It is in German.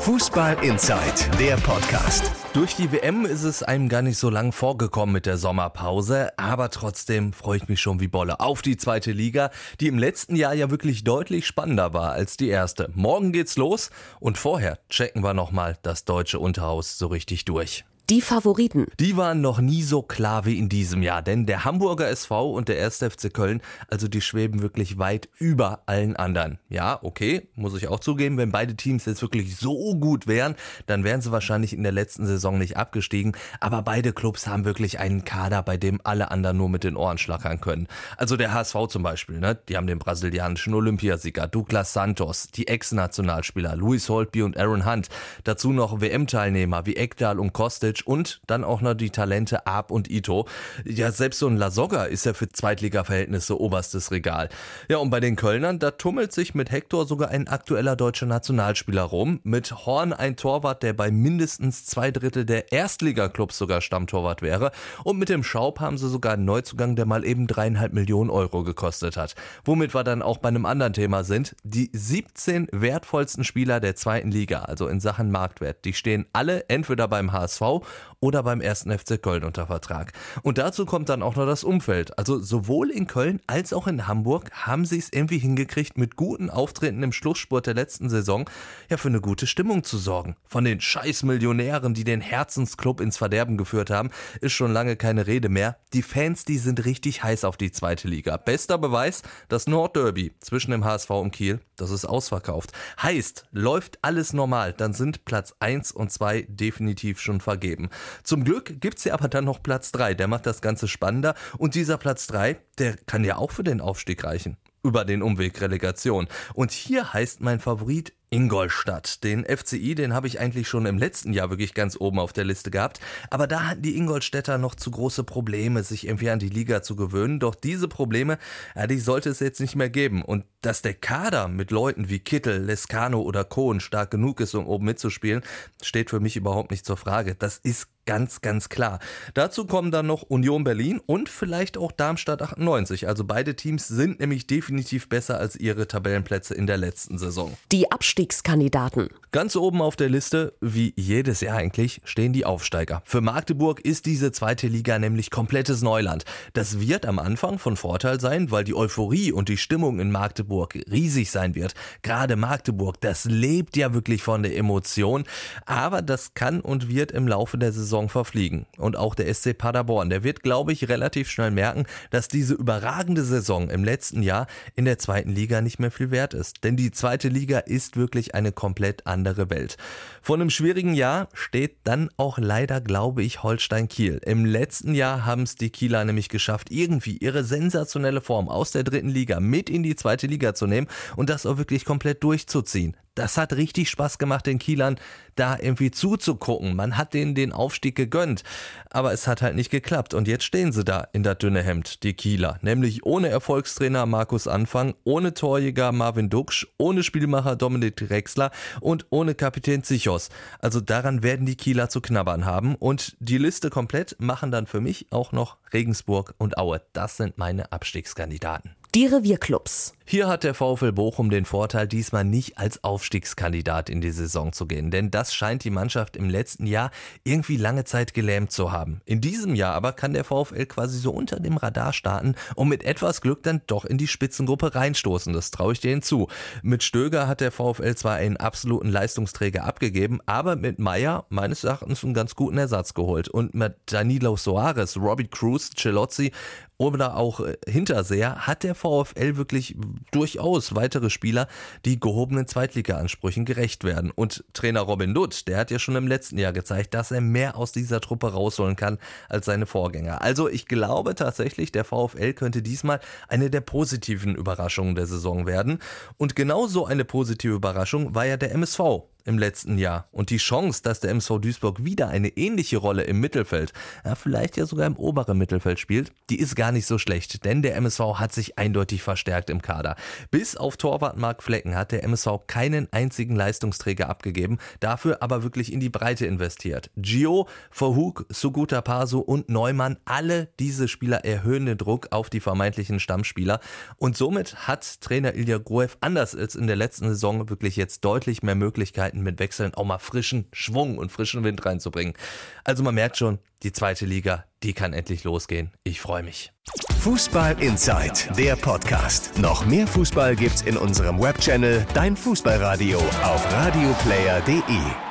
Fußball Inside, der Podcast. Durch die WM ist es einem gar nicht so lang vorgekommen mit der Sommerpause, aber trotzdem freue ich mich schon wie Bolle auf die zweite Liga, die im letzten Jahr ja wirklich deutlich spannender war als die erste. Morgen geht's los und vorher checken wir nochmal das deutsche Unterhaus so richtig durch. Die Favoriten. Die waren noch nie so klar wie in diesem Jahr, denn der Hamburger SV und der 1. FC Köln, also die schweben wirklich weit über allen anderen. Ja, okay, muss ich auch zugeben, wenn beide Teams jetzt wirklich so gut wären, dann wären sie wahrscheinlich in der letzten Saison nicht abgestiegen, aber beide Clubs haben wirklich einen Kader, bei dem alle anderen nur mit den Ohren schlackern können. Also der HSV zum Beispiel, ne? die haben den brasilianischen Olympiasieger Douglas Santos, die Ex-Nationalspieler Luis Holtby und Aaron Hunt, dazu noch WM-Teilnehmer wie Ekdal und Kostic Kostic und dann auch noch die Talente Ab und Ito. Ja, selbst so ein Lasogga ist ja für Zweitliga-Verhältnisse oberstes Regal. Ja, und bei den Kölnern, da tummelt sich mit Hector sogar ein aktueller deutscher Nationalspieler rum. Mit Horn ein Torwart, der bei mindestens zwei Drittel der Erstligaklubs sogar Stammtorwart wäre. Und mit dem Schaub haben sie sogar einen Neuzugang, der mal eben dreieinhalb Millionen Euro gekostet hat. Womit wir dann auch bei einem anderen Thema sind. Die 17 wertvollsten Spieler der zweiten Liga, also in Sachen Marktwert, die stehen alle entweder beim HSV oder beim ersten FC Köln unter Vertrag. Und dazu kommt dann auch noch das Umfeld. Also sowohl in Köln als auch in Hamburg haben sie es irgendwie hingekriegt, mit guten Auftritten im Schlussspurt der letzten Saison ja für eine gute Stimmung zu sorgen. Von den Scheißmillionären, die den Herzensclub ins Verderben geführt haben, ist schon lange keine Rede mehr. Die Fans, die sind richtig heiß auf die zweite Liga. Bester Beweis, das Nordderby zwischen dem HSV und Kiel, das ist ausverkauft. Heißt, läuft alles normal, dann sind Platz 1 und 2 definitiv schon vergeben geben. Zum Glück gibt's ja aber dann noch Platz 3, der macht das Ganze spannender und dieser Platz 3, der kann ja auch für den Aufstieg reichen über den Umweg Relegation. Und hier heißt mein Favorit Ingolstadt. Den FCI, den habe ich eigentlich schon im letzten Jahr wirklich ganz oben auf der Liste gehabt. Aber da hatten die Ingolstädter noch zu große Probleme, sich irgendwie an die Liga zu gewöhnen. Doch diese Probleme, ja, die sollte es jetzt nicht mehr geben. Und dass der Kader mit Leuten wie Kittel, Lescano oder Kohn stark genug ist, um oben mitzuspielen, steht für mich überhaupt nicht zur Frage. Das ist ganz, ganz klar. Dazu kommen dann noch Union Berlin und vielleicht auch Darmstadt 98. Also beide Teams sind nämlich definitiv besser als ihre Tabellenplätze in der letzten Saison. Die Abstiegskandidaten. Ganz oben auf der Liste, wie jedes Jahr eigentlich, stehen die Aufsteiger. Für Magdeburg ist diese zweite Liga nämlich komplettes Neuland. Das wird am Anfang von Vorteil sein, weil die Euphorie und die Stimmung in Magdeburg riesig sein wird. Gerade Magdeburg, das lebt ja wirklich von der Emotion. Aber das kann und wird im Laufe der Saison verfliegen. Und auch der SC Paderborn, der wird, glaube ich, relativ schnell merken, dass diese überragende Saison im letzten Jahr in der zweiten Liga nicht mehr viel wert ist. Denn die zweite Liga ist wirklich eine komplett andere Welt. Vor einem schwierigen Jahr steht dann auch leider, glaube ich, Holstein Kiel. Im letzten Jahr haben es die Kieler nämlich geschafft, irgendwie ihre sensationelle Form aus der dritten Liga mit in die zweite Liga zu nehmen und das auch wirklich komplett durchzuziehen das hat richtig Spaß gemacht, den Kielern da irgendwie zuzugucken. Man hat denen den Aufstieg gegönnt, aber es hat halt nicht geklappt. Und jetzt stehen sie da in der dünne Hemd, die Kieler. Nämlich ohne Erfolgstrainer Markus Anfang, ohne Torjäger Marvin Duksch, ohne Spielmacher Dominik Drexler und ohne Kapitän Zichos. Also daran werden die Kieler zu knabbern haben. Und die Liste komplett machen dann für mich auch noch Regensburg und Aue. Das sind meine Abstiegskandidaten. Die Revierclubs. Hier hat der VfL Bochum den Vorteil, diesmal nicht als Aufstiegskandidat in die Saison zu gehen, denn das scheint die Mannschaft im letzten Jahr irgendwie lange Zeit gelähmt zu haben. In diesem Jahr aber kann der VfL quasi so unter dem Radar starten und mit etwas Glück dann doch in die Spitzengruppe reinstoßen. Das traue ich denen zu. Mit Stöger hat der VfL zwar einen absoluten Leistungsträger abgegeben, aber mit Meyer meines Erachtens einen ganz guten Ersatz geholt. Und mit Danilo Soares, Robbie Cruz, Celozzi oder auch äh, Hinterseher hat der VfL wirklich durchaus weitere Spieler, die gehobenen Zweitliga-Ansprüchen gerecht werden. Und Trainer Robin Dutt, der hat ja schon im letzten Jahr gezeigt, dass er mehr aus dieser Truppe rausholen kann als seine Vorgänger. Also ich glaube tatsächlich, der VfL könnte diesmal eine der positiven Überraschungen der Saison werden. Und genauso eine positive Überraschung war ja der MSV im letzten Jahr. Und die Chance, dass der MSV Duisburg wieder eine ähnliche Rolle im Mittelfeld, ja, vielleicht ja sogar im oberen Mittelfeld spielt, die ist gar nicht so schlecht, denn der MSV hat sich eindeutig verstärkt im Kader. Bis auf Torwart Mark Flecken hat der MSV keinen einzigen Leistungsträger abgegeben, dafür aber wirklich in die Breite investiert. Gio, Verhug, Suguta Pasu und Neumann, alle diese Spieler erhöhen den Druck auf die vermeintlichen Stammspieler und somit hat Trainer Ilya Gruev anders als in der letzten Saison wirklich jetzt deutlich mehr Möglichkeiten Zeiten mit Wechseln auch mal frischen Schwung und frischen Wind reinzubringen. Also man merkt schon, die zweite Liga, die kann endlich losgehen. Ich freue mich. Fußball Inside, der Podcast. Noch mehr Fußball gibt's in unserem Webchannel Dein Fußballradio auf radioplayer.de.